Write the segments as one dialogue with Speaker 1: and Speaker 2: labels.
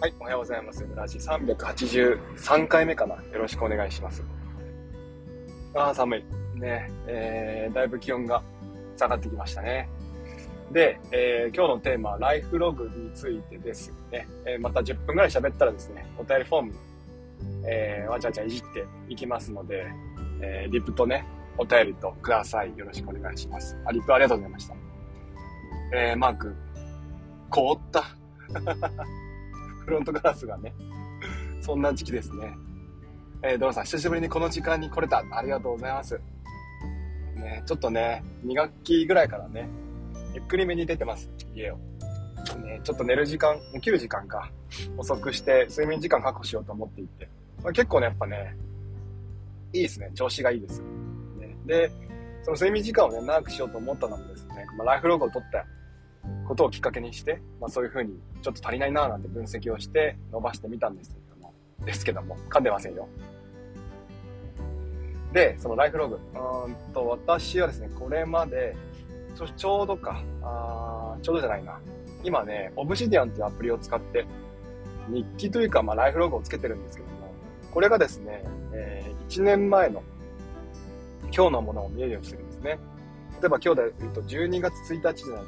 Speaker 1: はい、おはようございます。ラジ383回目かな。よろしくお願いします。ああ、寒い。ね、えー、だいぶ気温が下がってきましたね。で、えー、今日のテーマはライフログについてですね。えー、また10分ぐらい喋ったらですね、お便りフォーム、えー、わちゃわちゃいじっていきますので、えー、リプとね、お便りとください。よろしくお願いします。あ、リプありがとうございました。えー、マーク、凍った？フロントガラスがね、そんな時期ですね。えー、ドロさん、久しぶりにこの時間に来れた。ありがとうございます。ね、ちょっとね、2学期ぐらいからね、ゆっくりめに出てます、家を。ね、ちょっと寝る時間、起きる時間か、遅くして、睡眠時間確保しようと思っていて。まあ、結構ね、やっぱね、いいですね。調子がいいです。ね、で、その睡眠時間をね、長くしようと思ったのもですね、まあ、ライフログを取ったことをきっかけにして、まあ、そういうふうにちょっと足りないななんて分析をして伸ばしてみたんですけども、ですけども、噛んでませんよ。で、そのライフログ。うんと、私はですね、これまで、ちょうどか、あちょうどじゃないな。今ね、オブシディアンというアプリを使って、日記というか、まあ、ライフログをつけてるんですけども、これがですね、えー、1年前の今日のものを見えるようにしてるんですね。例えば今日で言うと12月1日じゃない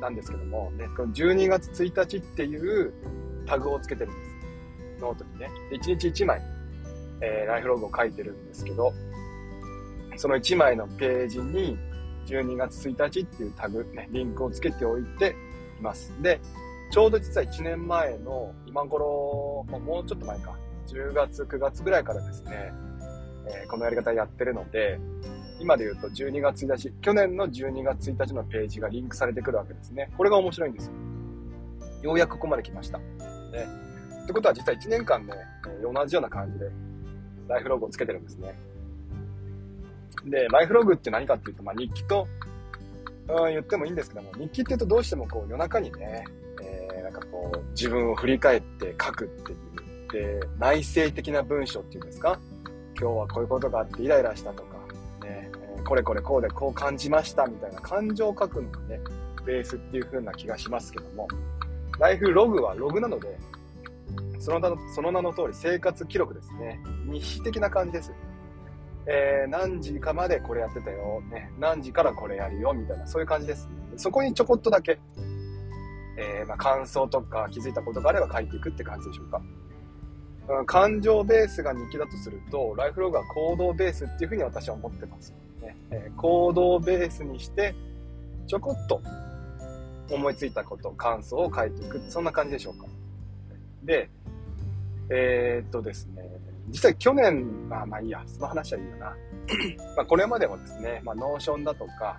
Speaker 1: なんですけども、ね、この12月1日っていうタグをつけてるんです。ノートにね。1日1枚、えー、ライフログを書いてるんですけど、その1枚のページに12月1日っていうタグ、ね、リンクをつけておいています。で、ちょうど実は1年前の今頃、もうちょっと前か、10月、9月ぐらいからですね、えー、このやり方やってるので、今で言うと12月1日、去年の12月1日のページがリンクされてくるわけですね。これが面白いんですよ。ようやくここまで来ました。ね。ってことは実は1年間ね、同じような感じでライフログをつけてるんですね。で、ライフログって何かっていうと、まあ、日記と、うん、言ってもいいんですけども、日記って言うとどうしてもこう夜中にね、えー、なんかこう自分を振り返って書くっていう、で、内省的な文章っていうんですか？今日はこういうことがあってイライラしたとか、これこれこうでこう感じましたみたいな感情を書くのがね、ベースっていう風な気がしますけども、ライフログはログなので、その名のその名の通り生活記録ですね。日誌的な感じです。えー、何時かまでこれやってたよ、ね、何時からこれやるよ、みたいな、そういう感じです。そこにちょこっとだけ、えー、まあ、感想とか気づいたことがあれば書いていくって感じでしょうか。感情ベースが日記だとすると、ライフログは行動ベースっていうふうに私は思ってます。ね、え行動をベースにして、ちょこっと思いついたこと、感想を書いていく。そんな感じでしょうか。で、えー、っとですね、実際去年、まあまあいいや、その話はいいよな。まこれまでもですね、まあ Notion だとか、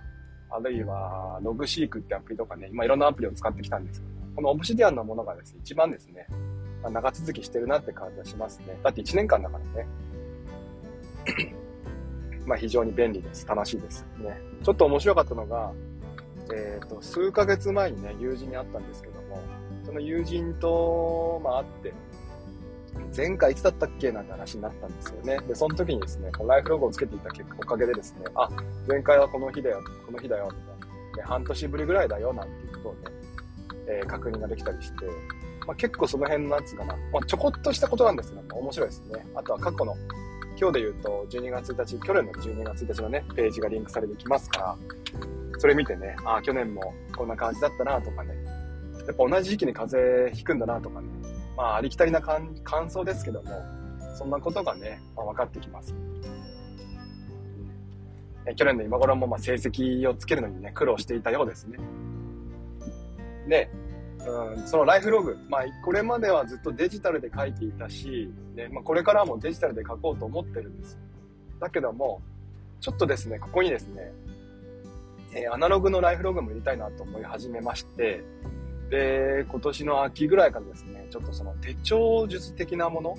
Speaker 1: あるいは Logseq ってアプリとかね、今いろんなアプリを使ってきたんですけど、この Obsidian のものがですね、一番ですね、まあ、長続きしてるなって感じがしますね。だって1年間だからね。まあ、非常に便利です。楽しいです。ね。ちょっと面白かったのが、えっ、ー、と、数ヶ月前にね、友人に会ったんですけども、その友人と、まあ、会って、前回いつだったっけ？なんて話になったんですよね。で、その時にですね、このライフログをつけていたおかげでですね、あ、前回はこの日だよ、この日だよ、みたいな。で、半年ぶりぐらいだよ、なんていうことをね、えー、確認ができたりして、まあ、結構その辺のやつかな、まあ、ちょこっとしたことなんですけど、面白いですね。あとは過去の今日で言うと、12月1日、去年の12月1日のね、ページがリンクされてきますから、それ見てね、ああ、去年もこんな感じだったなとかね、やっぱ同じ時期に風邪ひくんだなとかね、まあ、ありきたりな感想ですけども、そんなことがね、まあ、分かってきます。え去年の今頃もま成績をつけるのにね、苦労していたようですね。で、うん、そのライフログ、まあ、これまではずっとデジタルで書いていたし、ねまあ、これからもデジタルで書こうと思ってるんです。だけども、ちょっとですね、ここにですね、えー、アナログのライフログも入れたいなと思い始めまして、で、今年の秋ぐらいからですね、ちょっとその手帳術的なもの、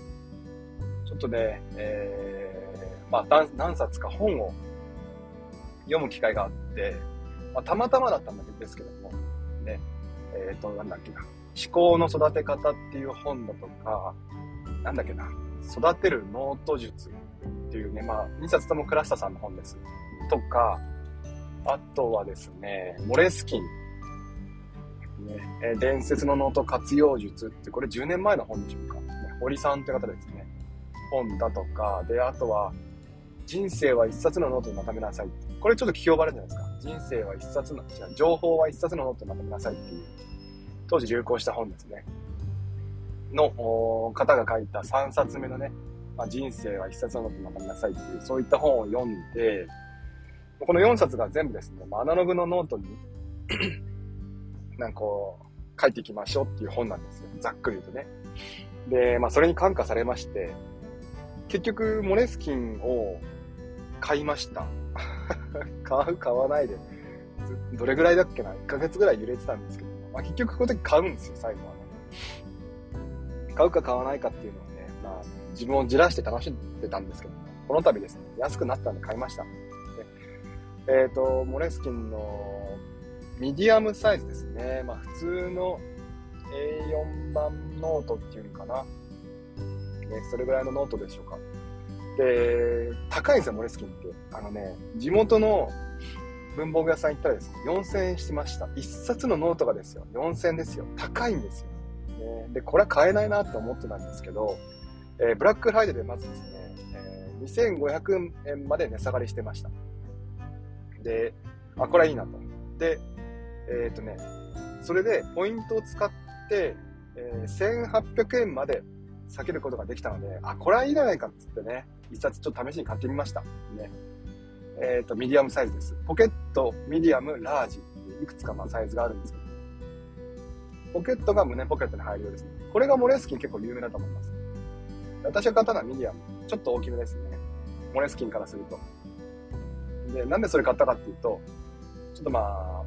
Speaker 1: ちょっとね、えー、まあ何冊か本を読む機会があって、まあ、たまたまだったんですけども、ね、えっ、ー、と、なんだっけな、思考の育て方っていう本だとか、なんだっけな、育てるノート術っていうね、まあ、2冊とも倉下さんの本です。とか、あとはですね、モレスキンね、え伝説のノート活用術って、これ10年前の本でしょうか。ね、堀さんって方ですね。本だとか、で、あとは、人生は一冊のノートにまとめなさい。これちょっと聞き覚えあるじゃないですか。人生は一冊の、違う、情報は一冊のノートにまとめなさいっていう、当時流行した本ですね。の方が書いた3冊目のね、まあ、人生は一冊のノートにまとめなさいっていう、そういった本を読んで、この4冊が全部ですね、ま、アナログのノートに なんかこう、書いていきましょうっていう本なんですよ。ざっくり言うとね。で、まあ、それに感化されまして、結局、モレスキンを買いました。買う、買わないで。どれぐらいだっけな ?1 ヶ月ぐらい揺れてたんですけど、まあ、結局この時買うんですよ、最後はね。買うか買わないかっていうのをね、まあ、自分をじらして楽しんでたんですけど、この度ですね、安くなったんで買いました。えっ、ー、と、モレスキンのミディアムサイズですね。まあ普通の A4 番ノートっていうのかな。ね、それぐらいのノートでしょうか。で、高いんですよ、モレスキンって。あのね、地元の文房具屋さん行ったらですね、4000円しました。1冊のノートがですよ、4000円ですよ。高いんですよ。ね、で、これは買えないなって思ってたんですけど、えー、ブラックフライデーでまずですね、えー、2500円まで値下がりしてました。で、あ、これはいいなと。で、えっ、とね、それでポイントを使って、えー、1800円まで下げることができたので、あ、これはいいじゃないかっつってね、一冊ちょっと試しに買ってみました。ね。えっ、ー、と、ミディアムサイズです。ポケット、ミディアム、ラージいくつかまあサイズがあるんですけど、ポケットが胸ポケットに入るようですね。これがモレスキン結構有名だと思います。私が買ったのはミディアム。ちょっと大きめですね。モレスキンからすると。で、なんでそれ買ったかっていうと、ちょっとまあ、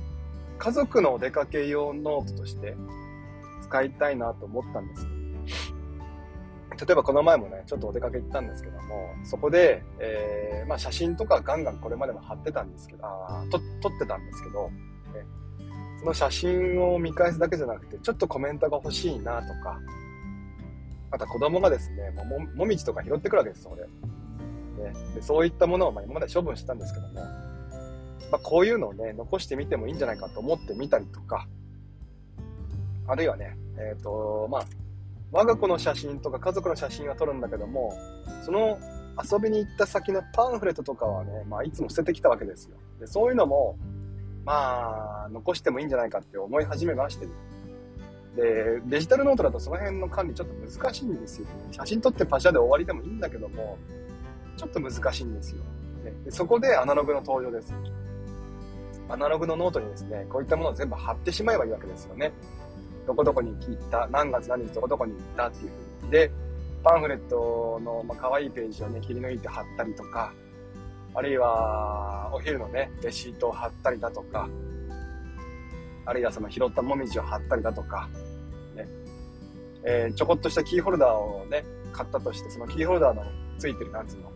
Speaker 1: 家族のお出かけ用ノートとして使いたいなと思ったんです。例えばこの前もね、ちょっとお出かけ行ったんですけども、そこで、えー、まあ写真とかガンガンこれまでも貼ってたんですけど、あと撮ってたんですけど、ね、その写真を見返すだけじゃなくて、ちょっとコメントが欲しいなとか、また子供がですね、ももみじとか拾ってくるわけです、そこで。ね、でそういったものをま今まで処分したんですけども、まあ、こういうのをね、残してみてもいいんじゃないかと思ってみたりとか、あるいはね、えっ、ー、と、まあ、我が子の写真とか家族の写真は撮るんだけども、その遊びに行った先のパンフレットとかはね、まあ、いつも捨ててきたわけですよ。で、そういうのも、まあ、残してもいいんじゃないかって思い始めまして、で、デジタルノートだとその辺の管理ちょっと難しいんですよ、ね。写真撮ってパシャで終わりでもいいんだけども、ちょっと難しいんですよ。でそこでアナログの登場です。アナログのノートにですね、こういったものを全部貼ってしまえばいいわけですよね。どこどこに行った、何月何日どこどこに行ったっていう風に。で、パンフレットの、まあ、可愛いページをね、切り抜いて貼ったりとか、あるいは、お昼のね、レシートを貼ったりだとか、あるいはその拾ったもみじを貼ったりだとか、ね、えー、ちょこっとしたキーホルダーをね、買ったとして、そのキーホルダーのついてる、なんつの、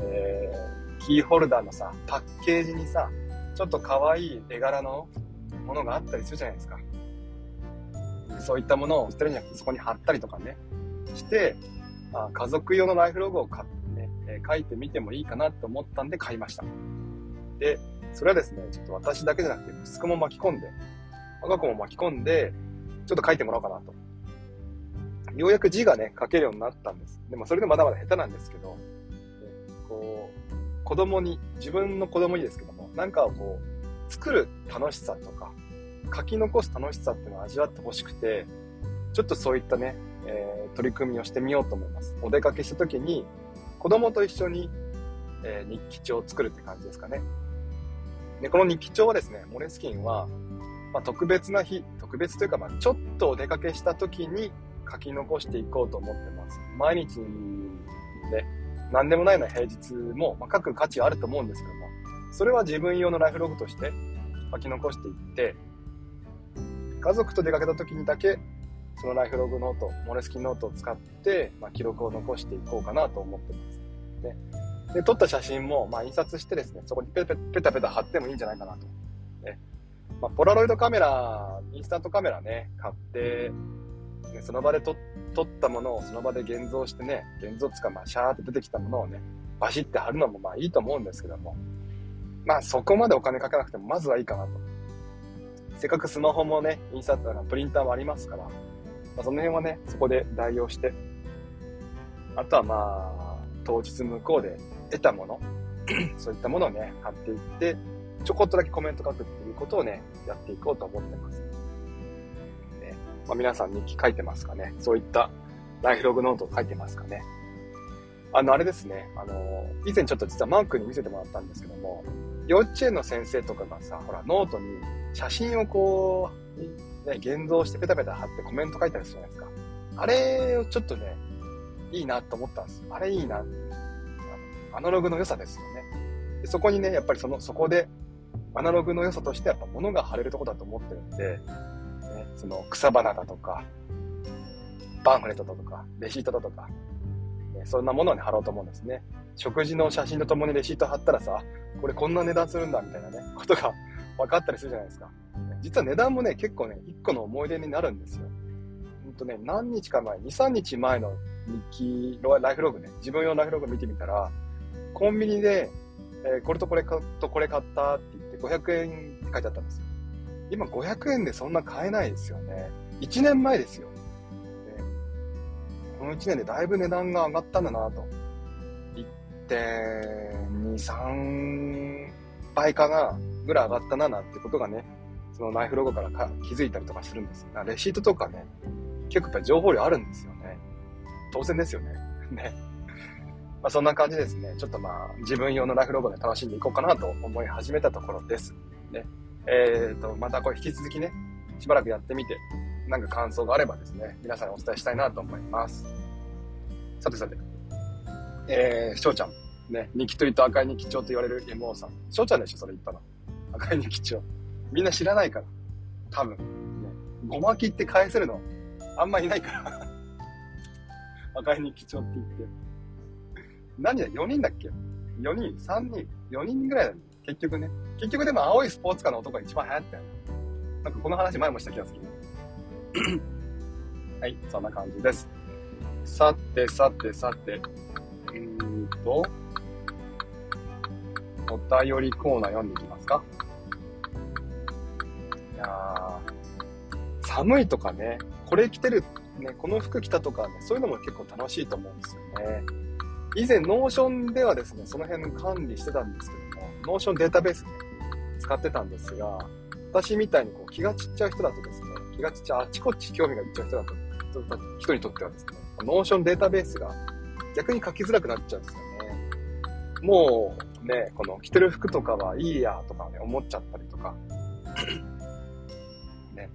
Speaker 1: えー、キーホルダーのさ、パッケージにさ、ちょっと可愛い絵柄のものがあったりするじゃないですか。そういったものを捨てるんじゃなくて、そこに貼ったりとかね、して、あ家族用のライフログを買ってね、え、書いてみてもいいかなと思ったんで買いました。で、それはですね、ちょっと私だけじゃなくて、息子も巻き込んで、我が子も巻き込んで、ちょっと書いてもらおうかなと。ようやく字がね、書けるようになったんです。でもそれでまだまだ下手なんですけど、こう、子供に、自分の子供にですけども、なんかこう、作る楽しさとか、書き残す楽しさっていうのを味わってほしくて、ちょっとそういったね、えー、取り組みをしてみようと思います。お出かけした時に、子供と一緒に、えー、日記帳を作るって感じですかね。で、この日記帳はですね、モレスキンは、まあ、特別な日、特別というか、まあ、ちょっとお出かけした時に書き残していこうと思ってます。毎日ね、何でもないような平日も、まあ、書く価値はあると思うんですけども、それは自分用のライフログとして書き残していって、家族と出かけた時にだけ、そのライフログノート、モレスキンノートを使って、まあ、記録を残していこうかなと思ってます。ね、で、撮った写真も、まあ、印刷してですね、そこにペペペタペタ貼ってもいいんじゃないかなと。ね。まあ、ポラロイドカメラ、インスタントカメラね、買って、ね、その場で撮ったものをその場で現像してね、現像つかまあシャーって出てきたものをね、バシって貼るのもまあいいと思うんですけども、まあそこまでお金かけなくてもまずはいいかなと。せっかくスマホもね、印刷、プリンターもありますから、まあ、その辺はね、そこで代用して、あとはまあ、当日向こうで得たもの、そういったものをね、買っていって、ちょこっとだけコメント書くっていうことをね、やっていこうと思ってます。ねまあ、皆さん日記書いてますかねそういったライフログノートを書いてますかねあの、あれですね。あの、以前ちょっと実はマークに見せてもらったんですけども、幼稚園の先生とかがさ、ほら、ノートに写真をこう、ね、現像してペタペタ貼ってコメント書いたりするじゃないですか。あれをちょっとね、いいなと思ったんです。あれいいな。アナログの良さですよね。でそこにね、やっぱりその、そこで、アナログの良さとしてやっぱ物が貼れるとこだと思ってるんで、ね、その草花だとか、パンフレットだとか、レシートだとか、ね、そんなものに貼ろうと思うんですね。食事の写真とともにレシート貼ったらさ、これこんな値段するんだみたいなね、ことが分かったりするじゃないですか。実は値段もね、結構ね、1個の思い出になるんですよ。ほんとね、何日か前、2、3日前の日記、ライフログね、自分用ライフログ見てみたら、コンビニで、えー、これとこれとこれ買ったって言って500円って書いてあったんですよ。今500円でそんな買えないですよね。1年前ですよ。この1年でだいぶ値段が上がったんだなと。1.2、3倍かなぐらい上がったななんてことがね、そのナイフロゴからか気づいたりとかするんですが。レシートとかね、結構やっぱり情報量あるんですよね。当然ですよね。ね。まあそんな感じですね。ちょっとまあ自分用のライフロゴで楽しんでいこうかなと思い始めたところです。ね。えっ、ー、と、またこれ引き続きね、しばらくやってみて、なんか感想があればですね、皆さんにお伝えしたいなと思います。さてさて、えー、翔ちゃん。ね、ニキと言うと赤いニキ帳と言われる MO さん。翔ちゃんでしょ、それ言ったの。赤いニキ帳。みんな知らないから。多分。ね、ごまきって返せるの、あんまいないから 赤いニキ帳って言って。何だ ?4 人だっけ ?4 人 ?3 人 ?4 人ぐらいだね。結局ね。結局でも青いスポーツカーの男が一番流行ったよね。なんかこの話前もした気がする。はい、そんな感じです。さて、さて、さて、ーんと、お便りコーナー読んでいきますか。いや、寒いとかね、これ着てる、ね、この服着たとかね、そういうのも結構楽しいと思うんですよね。以前、 Notion ではですね、その辺管理してたんですけども、 Notion データベースね、使ってたんですが、私みたいにこう気が散っちゃう人だとですね、気が散っちゃう、あっちこっち興味がいっちゃう人だと、人にとってはですね、 Notion データベースが逆に書きづらくなっちゃうんですよね。もうね、この着てる服とかはいいやとかね、思っちゃったりとか、ね、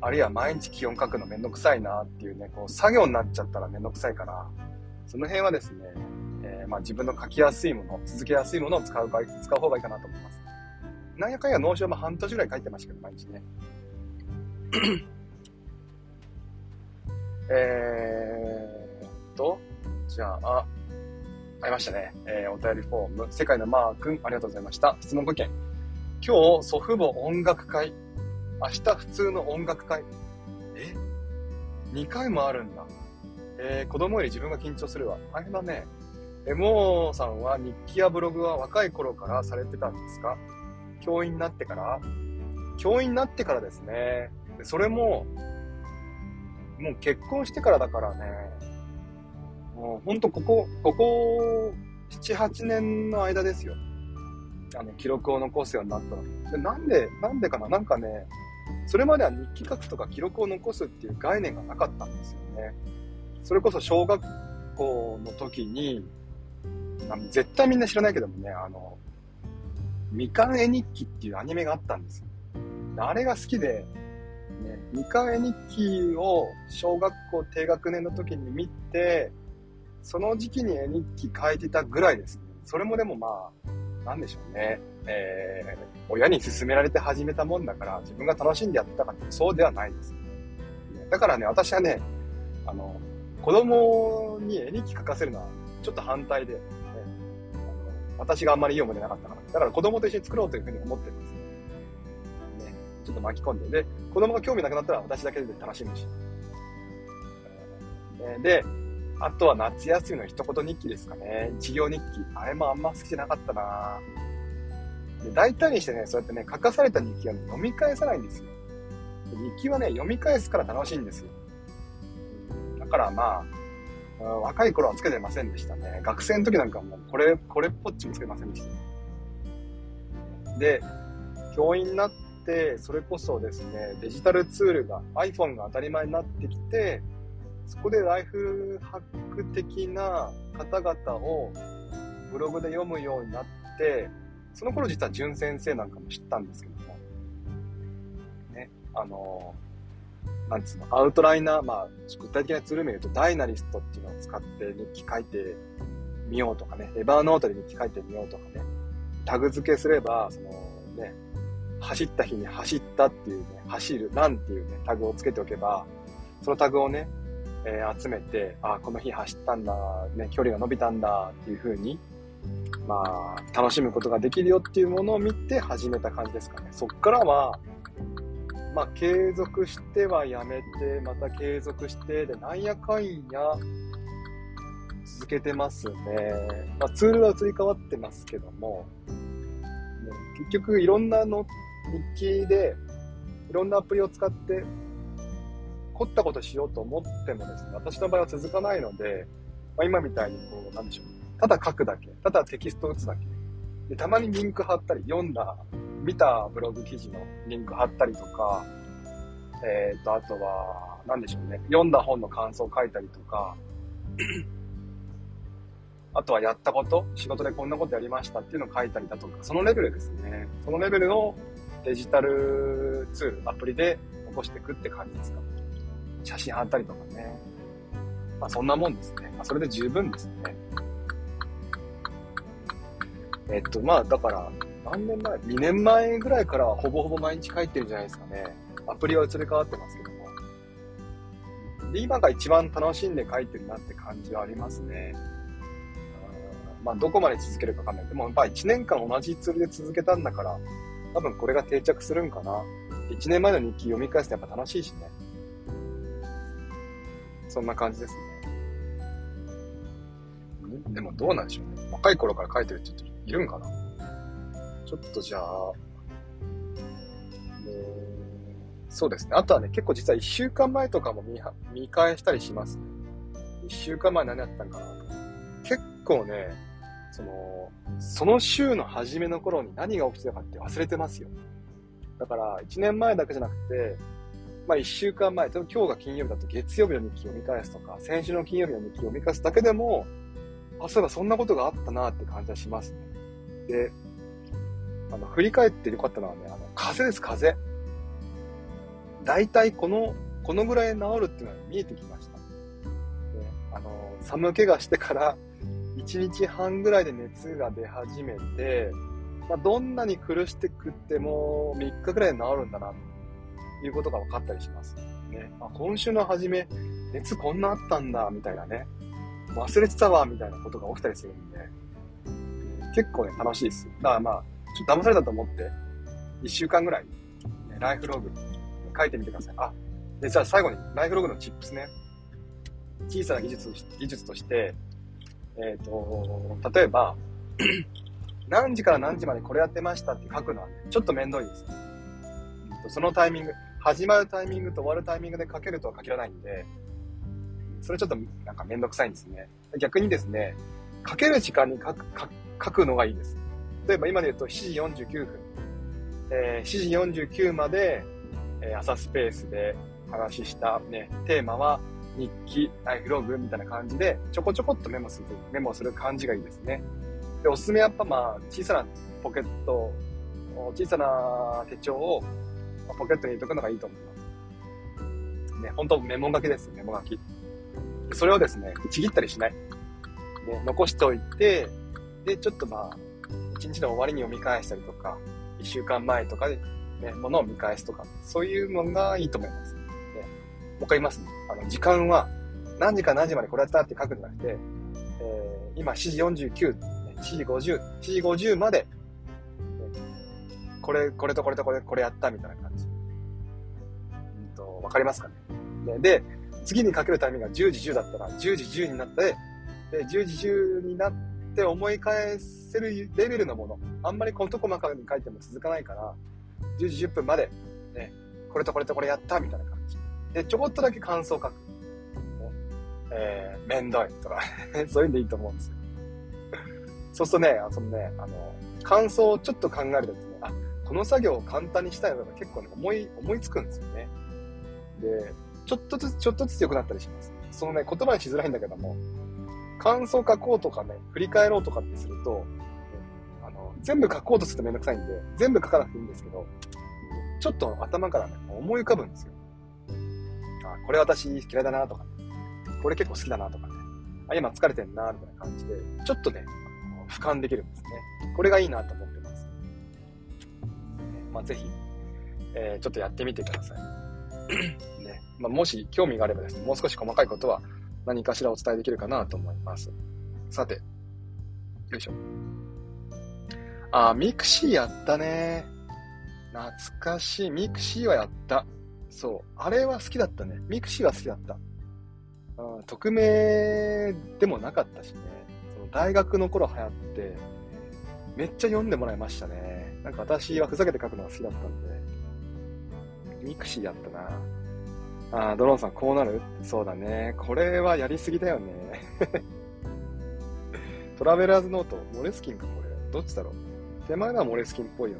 Speaker 1: あるいは毎日気温書くのめんどくさいなっていうね、こう作業になっちゃったらめんどくさいから、その辺はですね、えー、まあ自分の書きやすいもの、続けやすいものを使うか、使う方がいいかなと思います。なんやかんや Notion も半年ぐらい書いてましたけど、毎日ね。えーと、じゃあ、ありましたね。えー、お便りフォーム、世界のマー君、ありがとうございました。質問5件。今日、祖父母音楽会。明日、普通の音楽会。え ?2 回もあるんだ。えー、子供より自分が緊張するわ。大変だね。え、もーさんは日記やブログは若い頃からされてたんですか？教員になってから？教員になってからですね。それも、もう結婚してからだからね、もうほんとここ、ここ、7、8年の間ですよ。あの、記録を残すようになったの。でなんで、なんでかな？なんかね、それまでは日記書くとか記録を残すっていう概念がなかったんですよね。それこそ小学校の時に、あの絶対みんな知らないけどもね、あの、みかん絵日記っていうアニメがあったんですよ。あれが好きで、ね、みかん絵日記を小学校低学年の時に見て、その時期に絵日記書いてたぐらいです。それもでもまあ、なんでしょうね。えー、親に勧められて始めたもんだから、自分が楽しんでやってたかってそうではないです。だからね、私はね、あの、子供に絵日記書かせるのはちょっと反対で、ね、あの私があんまりいい思い出なかったから。だから子供と一緒に作ろうというふうに思ってます。ねちょっと巻き込んで、で、子供が興味なくなったら私だけで楽しむし。で、あとは夏休みの一言日記ですかね。一行日記。あれもあんま好きじゃなかったなで大体にしてね、そうやってね、書かされた日記は、ね、読み返さないんですよ。日記はね、読み返すから楽しいんですよ。だからまあ、若い頃はつけてませんでしたね。学生の時なんかもうこれ、これっぽっちもつけませんでした。で、教員になって、それこそですね、デジタルツールが、iPhone が当たり前になってきて、そこでライフハック的な方々をブログで読むようになって、その頃実は淳先生なんかも知ったんですけども、ね、あの、なんつうの、アウトライナー、まあ、具体的なツール名言うと、ダイナリストっていうのを使って日記書いてみようとかね、エバーノートで日記書いてみようとかね、タグ付けすれば、そのね、走った日に走ったっていうね、走る、ランっていうね、タグをつけておけば、そのタグをね、えー、集めて、あ、この日走ったんだ、ね、距離が伸びたんだっていう風に、まあ、楽しむことができるよっていうものを見て始めた感じですかね。そっからは、まあ、継続してはやめて、また継続して、で、なんやかんや、続けてますね。まあ、ツールは移り変わってますけども、結局いろんなの日記で、いろんなアプリを使って凝ったことしようと思ってもですね、私の場合は続かないので、まあ、今みたいにこう、なんでしょう、ねただ書くだけ、ただテキスト打つだけ、でたまにリンク貼ったり、読んだ、見たブログ記事のリンク貼ったりとか、えっ、ー、と、あとは、なんでしょうね、読んだ本の感想を書いたりとか、あとはやったこと、仕事でこんなことやりましたっていうのを書いたりだとか、そのレベルですね。そのレベルのデジタルツール、アプリで起こしていくって感じですか。写真貼ったりとかね。まあそんなもんですね。まあそれで十分ですね。えっと、まあだから、何年前 ?2 年前ぐらいからはほぼほぼ毎日書いてるんじゃないですかね。アプリは移り変わってますけども。で、今が一番楽しんで書いてるなって感じはありますね。まあ、どこまで続けるかわかんない。でも、やっぱ1年間同じツールで続けたんだから、多分これが定着するんかな。1年前の日記読み返すとやっぱ楽しいしね。そんな感じですね。でもどうなんでしょうね。若い頃から書いてるって人いるんかな？ちょっとじゃあ、えそうですね。あとはね、結構実は1週間前とかも見見返したりしますね。1週間前何やったんかなと結構ね、その、その週の初めの頃に何が起きてたかって忘れてますよ。だから、1年前だけじゃなくて、まあ1週間前、今日が金曜日だと月曜日の日記を読み返すとか、先週の金曜日の日記を読み返すだけでも、あ、そういえばそんなことがあったなって感じはしますね。で、あの、振り返ってよかったのはね、あの、風邪です、風邪。大体この、このぐらい治るっていうのは見えてきました。で、あの、寒気がしてから1日半ぐらいで熱が出始めて、まあ、どんなに苦しくっても3日ぐらいで治るんだな、ということが分かったりします。ね。あ、今週の初め、熱こんなあったんだ、みたいなね。忘れてたわ、みたいなことが起きたりするんで、結構ね、楽しいです。だからまあ、ちょっと騙されたと思って、1週間ぐらい、ね、ライフログ書いてみてください。あ、で、じゃあ最後に、ライフログのチップスね。小さな技術技術として、えっ、ー、と、例えば、何時から何時までこれやってましたって書くのは、ちょっと面倒いです。そのタイミング、始まるタイミングと終わるタイミングで書けるとは書けらないんで、それちょっとなんかめんどくさいんですね。逆にですね、書ける時間に書く書くのがいいです。例えば今で言うと7時49分。えー、7時49まで、えー、朝スペースで話したね、テーマは日記、ライフログみたいな感じで、ちょこちょこっとメモする、メモする感じがいいですね。で、おすすめはやっぱまあ、小さなポケット、小さな手帳をポケットに入れとくのがいいと思います。ね、本当メモ書きです、メモ書き。それをですね、ちぎったりしない。ね、残しておいて、で、ちょっとまあ、一日の終わりに読み返したりとか、一週間前とかで、ね、ものを見返すとか、そういうのがいいと思います。ね、もう一回言いますね。あの、時間は、何時から何時までこれやったって書くんじゃなくて、えー、今7時49、7時50、7時50まで、これ、これとこれとこれ、これやったみたいな感じ。うんと、わかりますかね？で、次にかけるタイミングが10時10だったら、10時10になって、で、10時10になって思い返せるレベルのもの。あんまり事細かに書いても続かないから、10時10分まで、ね、これとこれとこれやったみたいな感じ。で、ちょこっとだけ感想書く。ね、えー、めんどいとか そういうんでいいと思うんですよ。そうするとね、そのね、あの、感想をちょっと考えると、この作業を簡単にしたいのが結構ね、思い、思いつくんですよね。で、ちょっとずつ、ちょっとずつ良くなったりします。そのね、言葉にしづらいんだけども、感想書こうとかね、振り返ろうとかってすると、あの、全部書こうとするとめんどくさいんで、全部書かなくていいんですけど、ちょっと頭からね、思い浮かぶんですよ。あ、これ私嫌いだなとか、ね、これ結構好きだなとかね、あ、今疲れてんなみたいな感じで、ちょっとね、俯瞰できるんですね。これがいいなと思ってま。あ、ぜひ、えー、ちょっとやってみてください。ね。まあ、もし興味があればですね、もう少し細かいことは何かしらお伝えできるかなと思います。さて、よいしょ。あ、ミクシーやったね。懐かしい。ミクシーはやった。そう。あれは好きだったね。ミクシーは好きだった。うん、匿名でもなかったしね。その大学の頃流行って、めっちゃ読んでもらいましたね。なんか私はふざけて書くのが好きだったんで。ミクシーやったな。ああ、ドローンさんこうなる？そうだね。これはやりすぎだよね。トラベラーズノート、モレスキンかこれ。どっちだろう？手前のはモレスキンっぽいよ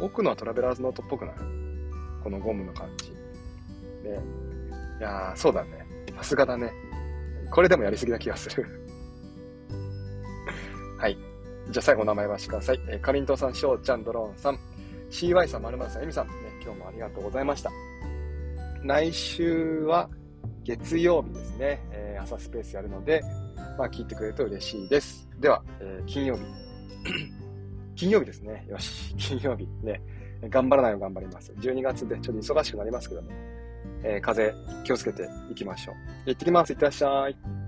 Speaker 1: な。奥のはトラベラーズノートっぽくない？このゴムの感じ。ね。いやー、そうだね。さすがだね。これでもやりすぎな気がする。じゃあ最後名前はしてください。えー、かりんとうさん、しょうちゃん、ドローンさん、CY さん、まるまるさん、えみさん、ね、今日もありがとうございました。来週は月曜日ですね、えー、朝スペースやるので、まあ聞いてくれると嬉しいです。では、えー、金曜日。金曜日ですね。よし、金曜日ね。頑張らないよ頑張ります。12月でちょっと忙しくなりますけども、えー、風邪気をつけていきましょう。行ってきます。いってらっしゃい。